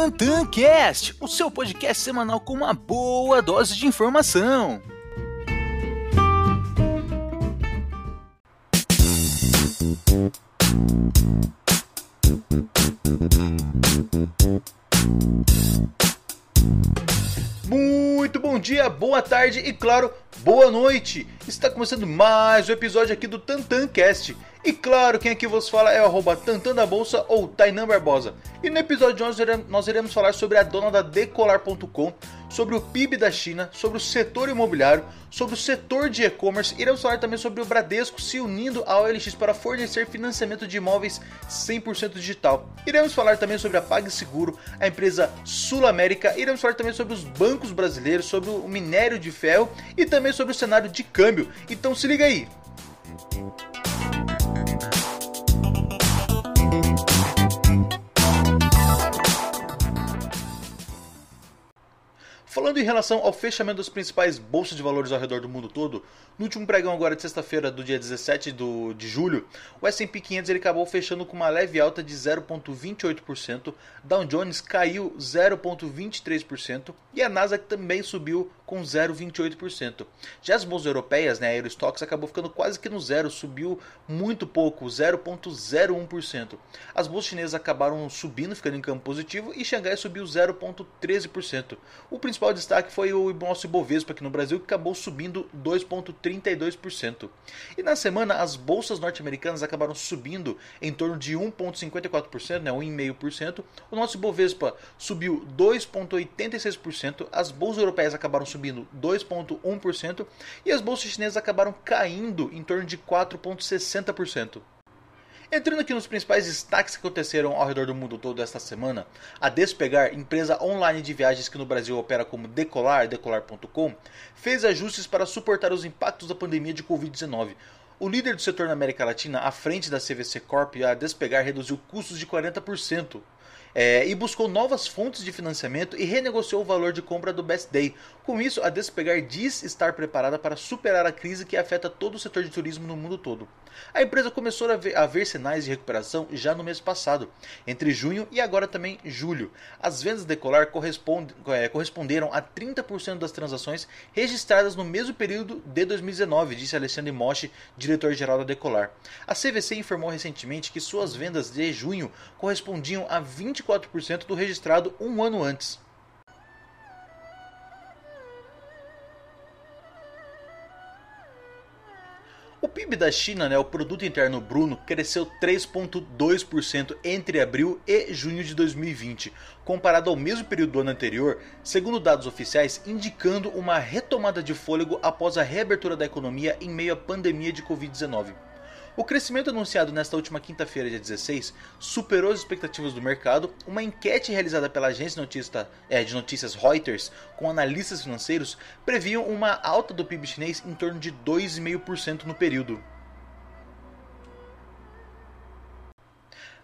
TantanCast, o seu podcast semanal com uma boa dose de informação. Muito bom dia, boa tarde e, claro, boa noite! Está começando mais um episódio aqui do TantanCast. E claro, quem aqui vos fala é o arroba Tantan da Bolsa ou Tainan Barbosa. E no episódio de hoje nós iremos falar sobre a dona da Decolar.com, sobre o PIB da China, sobre o setor imobiliário, sobre o setor de e-commerce. Iremos falar também sobre o Bradesco se unindo ao OLX para fornecer financiamento de imóveis 100% digital. Iremos falar também sobre a PagSeguro, a empresa Sul América. Iremos falar também sobre os bancos brasileiros, sobre o minério de ferro e também sobre o cenário de câmbio. Então se liga aí! Falando em relação ao fechamento das principais bolsas de valores ao redor do mundo todo, no último pregão agora de sexta-feira do dia 17 do, de julho, o S&P 500 ele acabou fechando com uma leve alta de 0,28%, Dow Jones caiu 0,23% e a Nasdaq também subiu com 0,28%. Já as bolsas europeias, né, a Eurostox acabou ficando quase que no zero, subiu muito pouco, 0,01%. As bolsas chinesas acabaram subindo, ficando em campo positivo e Xangai subiu 0,13%. O principal principal destaque foi o nosso Ibovespa aqui no Brasil, que acabou subindo 2,32%. E na semana, as bolsas norte-americanas acabaram subindo em torno de 1,54%, né, 1,5%. O nosso Ibovespa subiu 2,86%, as bolsas europeias acabaram subindo 2,1% e as bolsas chinesas acabaram caindo em torno de 4,60%. Entrando aqui nos principais destaques que aconteceram ao redor do mundo todo esta semana, a Despegar, empresa online de viagens que no Brasil opera como Decolar, decolar.com, fez ajustes para suportar os impactos da pandemia de Covid-19. O líder do setor na América Latina, à frente da CVC Corp, a Despegar reduziu custos de 40% é, e buscou novas fontes de financiamento e renegociou o valor de compra do Best Day. Com isso, a Despegar diz estar preparada para superar a crise que afeta todo o setor de turismo no mundo todo. A empresa começou a ver, a ver sinais de recuperação já no mês passado, entre junho e agora também julho. As vendas Decolar corresponde, é, corresponderam a 30% das transações registradas no mesmo período de 2019, disse Alexandre Moshi, diretor-geral da Decolar. A CVC informou recentemente que suas vendas de junho correspondiam a 20 24% do registrado um ano antes. O PIB da China, né, o produto interno bruto, cresceu 3.2% entre abril e junho de 2020, comparado ao mesmo período do ano anterior, segundo dados oficiais indicando uma retomada de fôlego após a reabertura da economia em meio à pandemia de Covid-19. O crescimento anunciado nesta última quinta-feira, dia 16, superou as expectativas do mercado. Uma enquete realizada pela agência notista, é, de notícias Reuters com analistas financeiros previam uma alta do PIB chinês em torno de 2,5% no período.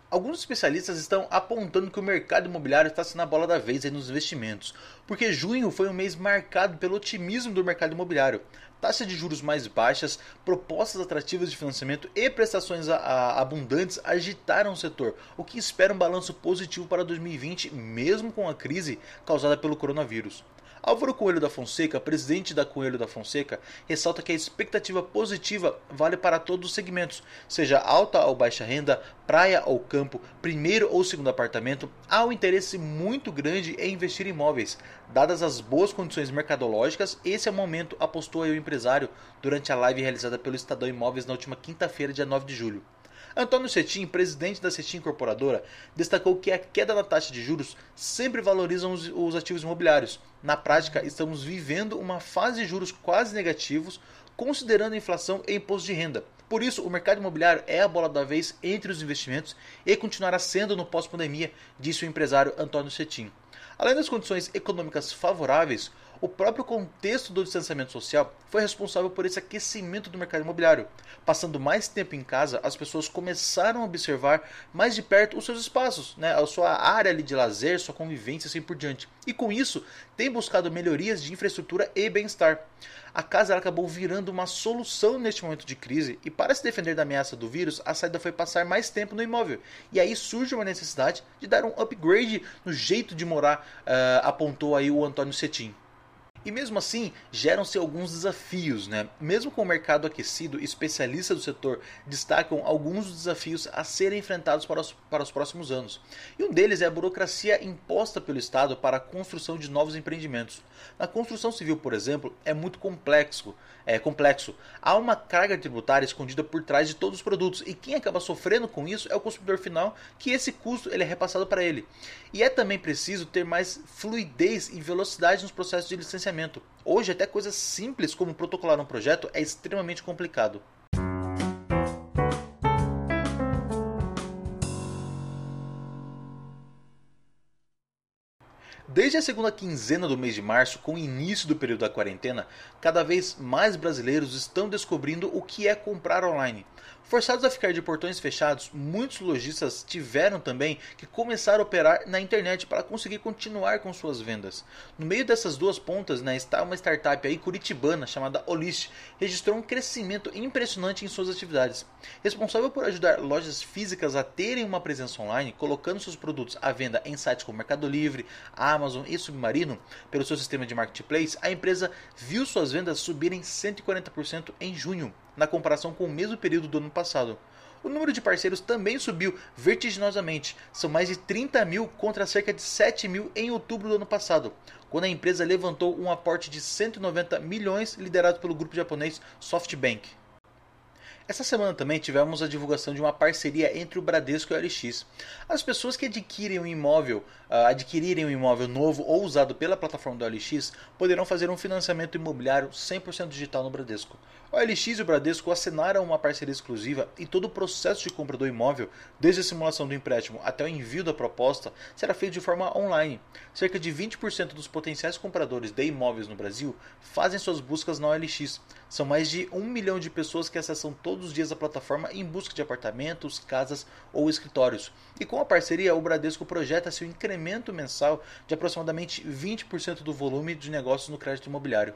Alguns especialistas estão apontando que o mercado imobiliário está sendo a bola da vez nos investimentos, porque junho foi um mês marcado pelo otimismo do mercado imobiliário. Taxa de juros mais baixas, propostas atrativas de financiamento e prestações abundantes agitaram o setor, o que espera um balanço positivo para 2020, mesmo com a crise causada pelo coronavírus. Álvaro Coelho da Fonseca, presidente da Coelho da Fonseca, ressalta que a expectativa positiva vale para todos os segmentos, seja alta ou baixa renda, praia ou campo, primeiro ou segundo apartamento, há um interesse muito grande em investir em imóveis. Dadas as boas condições mercadológicas, esse é o momento, apostou aí o empresário durante a live realizada pelo Estadão Imóveis na última quinta-feira, dia 9 de julho. Antônio Cetim, presidente da Cetim Incorporadora, destacou que a queda da taxa de juros sempre valoriza os, os ativos imobiliários. Na prática, estamos vivendo uma fase de juros quase negativos, considerando inflação e imposto de renda. Por isso, o mercado imobiliário é a bola da vez entre os investimentos e continuará sendo no pós-pandemia, disse o empresário Antônio Cetim. Além das condições econômicas favoráveis, o próprio contexto do distanciamento social foi responsável por esse aquecimento do mercado imobiliário. Passando mais tempo em casa, as pessoas começaram a observar mais de perto os seus espaços, né, a sua área de lazer, sua convivência, assim por diante. E com isso, tem buscado melhorias de infraestrutura e bem-estar. A casa acabou virando uma solução neste momento de crise e para se defender da ameaça do vírus, a saída foi passar mais tempo no imóvel. E aí surge uma necessidade de dar um upgrade no jeito de morar, uh, apontou aí o Antônio Cetim. E mesmo assim, geram-se alguns desafios, né? Mesmo com o mercado aquecido, especialistas do setor destacam alguns dos desafios a serem enfrentados para os, para os próximos anos. E um deles é a burocracia imposta pelo Estado para a construção de novos empreendimentos. Na construção civil, por exemplo, é muito complexo. É complexo. Há uma carga tributária escondida por trás de todos os produtos e quem acaba sofrendo com isso é o consumidor final, que esse custo ele é repassado para ele. E é também preciso ter mais fluidez e velocidade nos processos de licenciamento. Hoje, até coisas simples como protocolar um projeto é extremamente complicado. Desde a segunda quinzena do mês de março, com o início do período da quarentena, cada vez mais brasileiros estão descobrindo o que é comprar online. Forçados a ficar de portões fechados, muitos lojistas tiveram também que começar a operar na internet para conseguir continuar com suas vendas. No meio dessas duas pontas né, está uma startup aí curitibana chamada Olist, registrou um crescimento impressionante em suas atividades. Responsável por ajudar lojas físicas a terem uma presença online, colocando seus produtos à venda em sites como Mercado Livre, Amazon e Submarino, pelo seu sistema de marketplace, a empresa viu suas vendas subirem 140% em junho na comparação com o mesmo período do ano passado. O número de parceiros também subiu vertiginosamente, são mais de 30 mil contra cerca de 7 mil em outubro do ano passado, quando a empresa levantou um aporte de 190 milhões liderado pelo grupo japonês SoftBank. Essa semana também tivemos a divulgação de uma parceria entre o Bradesco e o LX. As pessoas que adquirem um imóvel, uh, adquirirem um imóvel novo ou usado pela plataforma do LX, poderão fazer um financiamento imobiliário 100% digital no Bradesco. O LX e o Bradesco assinaram uma parceria exclusiva e todo o processo de compra do imóvel, desde a simulação do empréstimo até o envio da proposta, será feito de forma online. Cerca de 20% dos potenciais compradores de imóveis no Brasil fazem suas buscas na OLX. São mais de um milhão de pessoas que acessam todos os dias a plataforma em busca de apartamentos, casas ou escritórios. E com a parceria, o Bradesco projeta seu incremento mensal de aproximadamente 20% do volume de negócios no crédito imobiliário.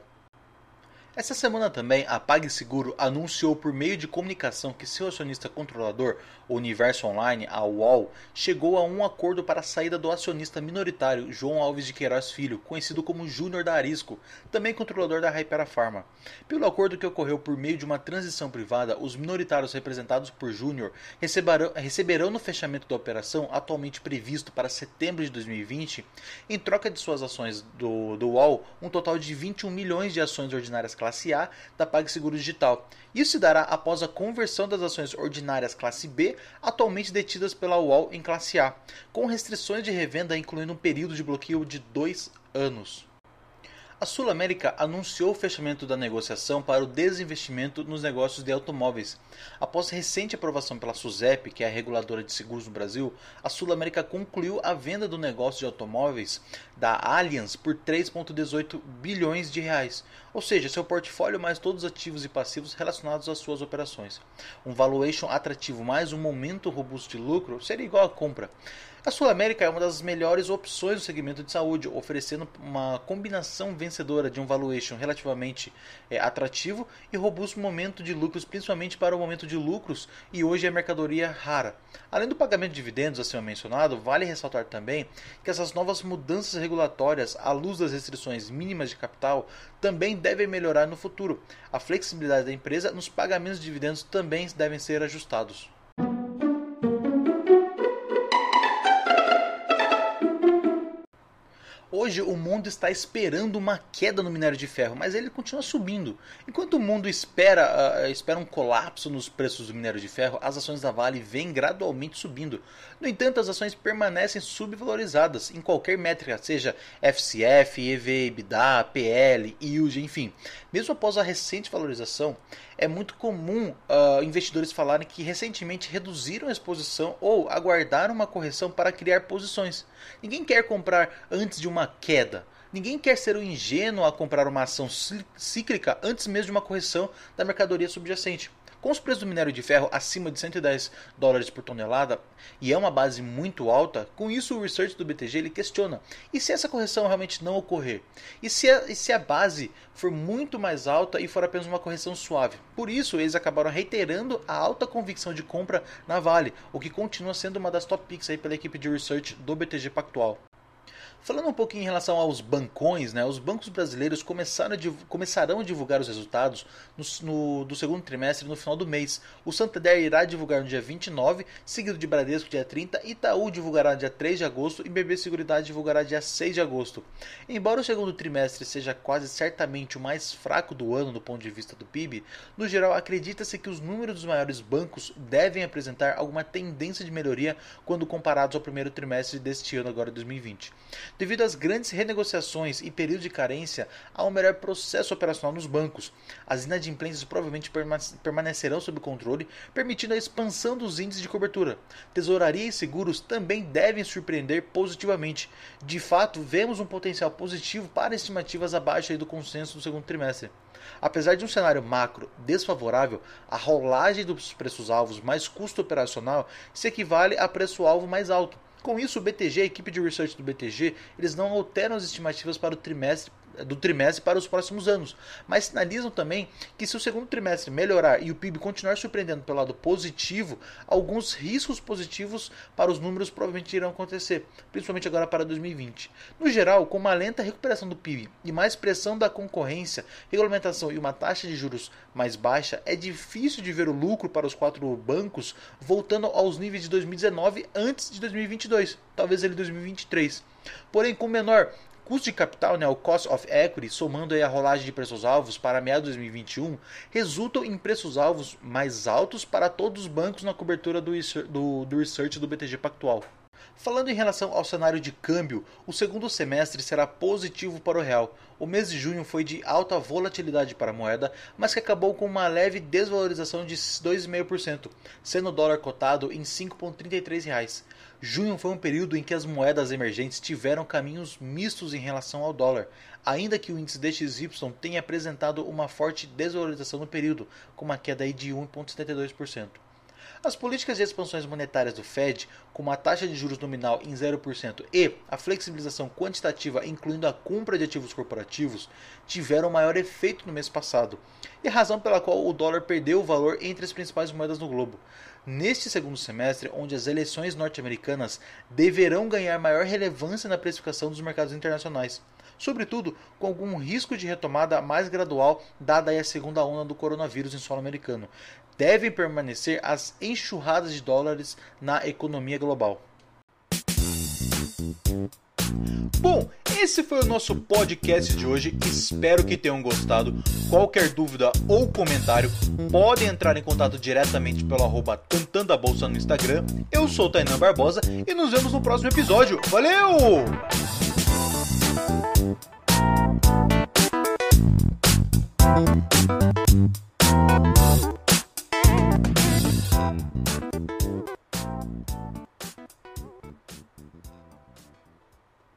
Essa semana também, a PagSeguro anunciou por meio de comunicação que seu acionista controlador, o Universo Online, a UOL, chegou a um acordo para a saída do acionista minoritário João Alves de Queiroz Filho, conhecido como Júnior da Arisco, também controlador da Hypera Pharma. Pelo acordo que ocorreu por meio de uma transição privada, os minoritários representados por Júnior receberão, receberão no fechamento da operação, atualmente previsto para setembro de 2020, em troca de suas ações do, do UOL, um total de 21 milhões de ações ordinárias classe A da PagSeguro Digital. Isso se dará após a conversão das ações ordinárias classe B, atualmente detidas pela UOL em classe A, com restrições de revenda incluindo um período de bloqueio de dois anos. A Sul América anunciou o fechamento da negociação para o desinvestimento nos negócios de automóveis. Após recente aprovação pela SUSEP, que é a reguladora de seguros no Brasil, a Sul América concluiu a venda do negócio de automóveis da Allianz por 3,18 bilhões de reais, ou seja, seu portfólio mais todos os ativos e passivos relacionados às suas operações. Um valuation atrativo mais um momento robusto de lucro seria igual à compra. A Sul América é uma das melhores opções do segmento de saúde, oferecendo uma combinação vencedora de um valuation relativamente é, atrativo e robusto momento de lucros, principalmente para o momento de lucros e hoje é mercadoria rara. Além do pagamento de dividendos acima mencionado, vale ressaltar também que essas novas mudanças regulatórias, à luz das restrições mínimas de capital, também devem melhorar no futuro. A flexibilidade da empresa nos pagamentos de dividendos também devem ser ajustados. Hoje o mundo está esperando uma queda no minério de ferro, mas ele continua subindo. Enquanto o mundo espera, uh, espera um colapso nos preços do minério de ferro, as ações da Vale vêm gradualmente subindo. No entanto, as ações permanecem subvalorizadas em qualquer métrica, seja FCF, EV, EBITDA, PL, yield, enfim. Mesmo após a recente valorização, é muito comum uh, investidores falarem que recentemente reduziram a exposição ou aguardaram uma correção para criar posições. Ninguém quer comprar antes de uma queda. Ninguém quer ser um ingênuo a comprar uma ação cíclica antes mesmo de uma correção da mercadoria subjacente. Com os preços do minério de ferro acima de 110 dólares por tonelada, e é uma base muito alta, com isso o research do BTG ele questiona: e se essa correção realmente não ocorrer? E se a, e se a base for muito mais alta e for apenas uma correção suave? Por isso, eles acabaram reiterando a alta convicção de compra na Vale, o que continua sendo uma das top picks aí pela equipe de research do BTG Pactual. Falando um pouquinho em relação aos bancões, né, os bancos brasileiros começaram a começarão a divulgar os resultados no, no, do segundo trimestre no final do mês. O Santander irá divulgar no dia 29, seguido de Bradesco dia 30, Itaú divulgará dia 3 de agosto e BB Seguridade divulgará dia 6 de agosto. Embora o segundo trimestre seja quase certamente o mais fraco do ano do ponto de vista do PIB, no geral acredita-se que os números dos maiores bancos devem apresentar alguma tendência de melhoria quando comparados ao primeiro trimestre deste ano agora 2020. Devido às grandes renegociações e período de carência, há um melhor processo operacional nos bancos. As inadimplências provavelmente permanecerão sob controle, permitindo a expansão dos índices de cobertura. Tesouraria e seguros também devem surpreender positivamente. De fato, vemos um potencial positivo para estimativas abaixo do consenso do segundo trimestre. Apesar de um cenário macro desfavorável, a rolagem dos preços-alvos mais custo operacional se equivale a preço-alvo mais alto. Com isso, o BTG, a equipe de research do BTG, eles não alteram as estimativas para o trimestre do trimestre para os próximos anos, mas sinalizam também que se o segundo trimestre melhorar e o PIB continuar surpreendendo pelo lado positivo, alguns riscos positivos para os números provavelmente irão acontecer, principalmente agora para 2020. No geral, com uma lenta recuperação do PIB e mais pressão da concorrência, regulamentação e uma taxa de juros mais baixa, é difícil de ver o lucro para os quatro bancos voltando aos níveis de 2019 antes de 2022, talvez ele 2023. Porém, com menor custo de capital, né, o cost of equity, somando aí a rolagem de preços-alvos para meados de 2021, resultam em preços-alvos mais altos para todos os bancos na cobertura do, do, do research do BTG Pactual. Falando em relação ao cenário de câmbio, o segundo semestre será positivo para o real. O mês de junho foi de alta volatilidade para a moeda, mas que acabou com uma leve desvalorização de 2,5%, sendo o dólar cotado em R$ 5,33. Junho foi um período em que as moedas emergentes tiveram caminhos mistos em relação ao dólar, ainda que o índice DXY tenha apresentado uma forte desvalorização no período, com uma queda de 1,72%. As políticas de expansões monetárias do Fed, como a taxa de juros nominal em 0% e a flexibilização quantitativa, incluindo a compra de ativos corporativos, tiveram maior efeito no mês passado, e a razão pela qual o dólar perdeu o valor entre as principais moedas no globo. Neste segundo semestre, onde as eleições norte-americanas deverão ganhar maior relevância na precificação dos mercados internacionais, sobretudo com algum risco de retomada mais gradual dada a segunda onda do coronavírus em solo americano, devem permanecer as enxurradas de dólares na economia global. Bom, esse foi o nosso podcast de hoje. Espero que tenham gostado. Qualquer dúvida ou comentário, podem entrar em contato diretamente pelo arroba a Bolsa no Instagram. Eu sou o Tainan Barbosa e nos vemos no próximo episódio. Valeu!